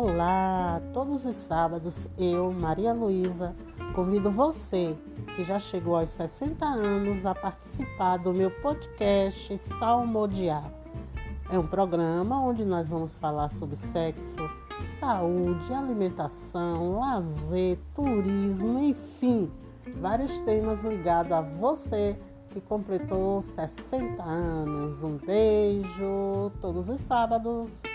Olá! Todos os sábados eu, Maria Luísa, convido você que já chegou aos 60 anos a participar do meu podcast Salmodiar. É um programa onde nós vamos falar sobre sexo, saúde, alimentação, lazer, turismo, enfim, vários temas ligados a você que completou 60 anos. Um beijo todos os sábados.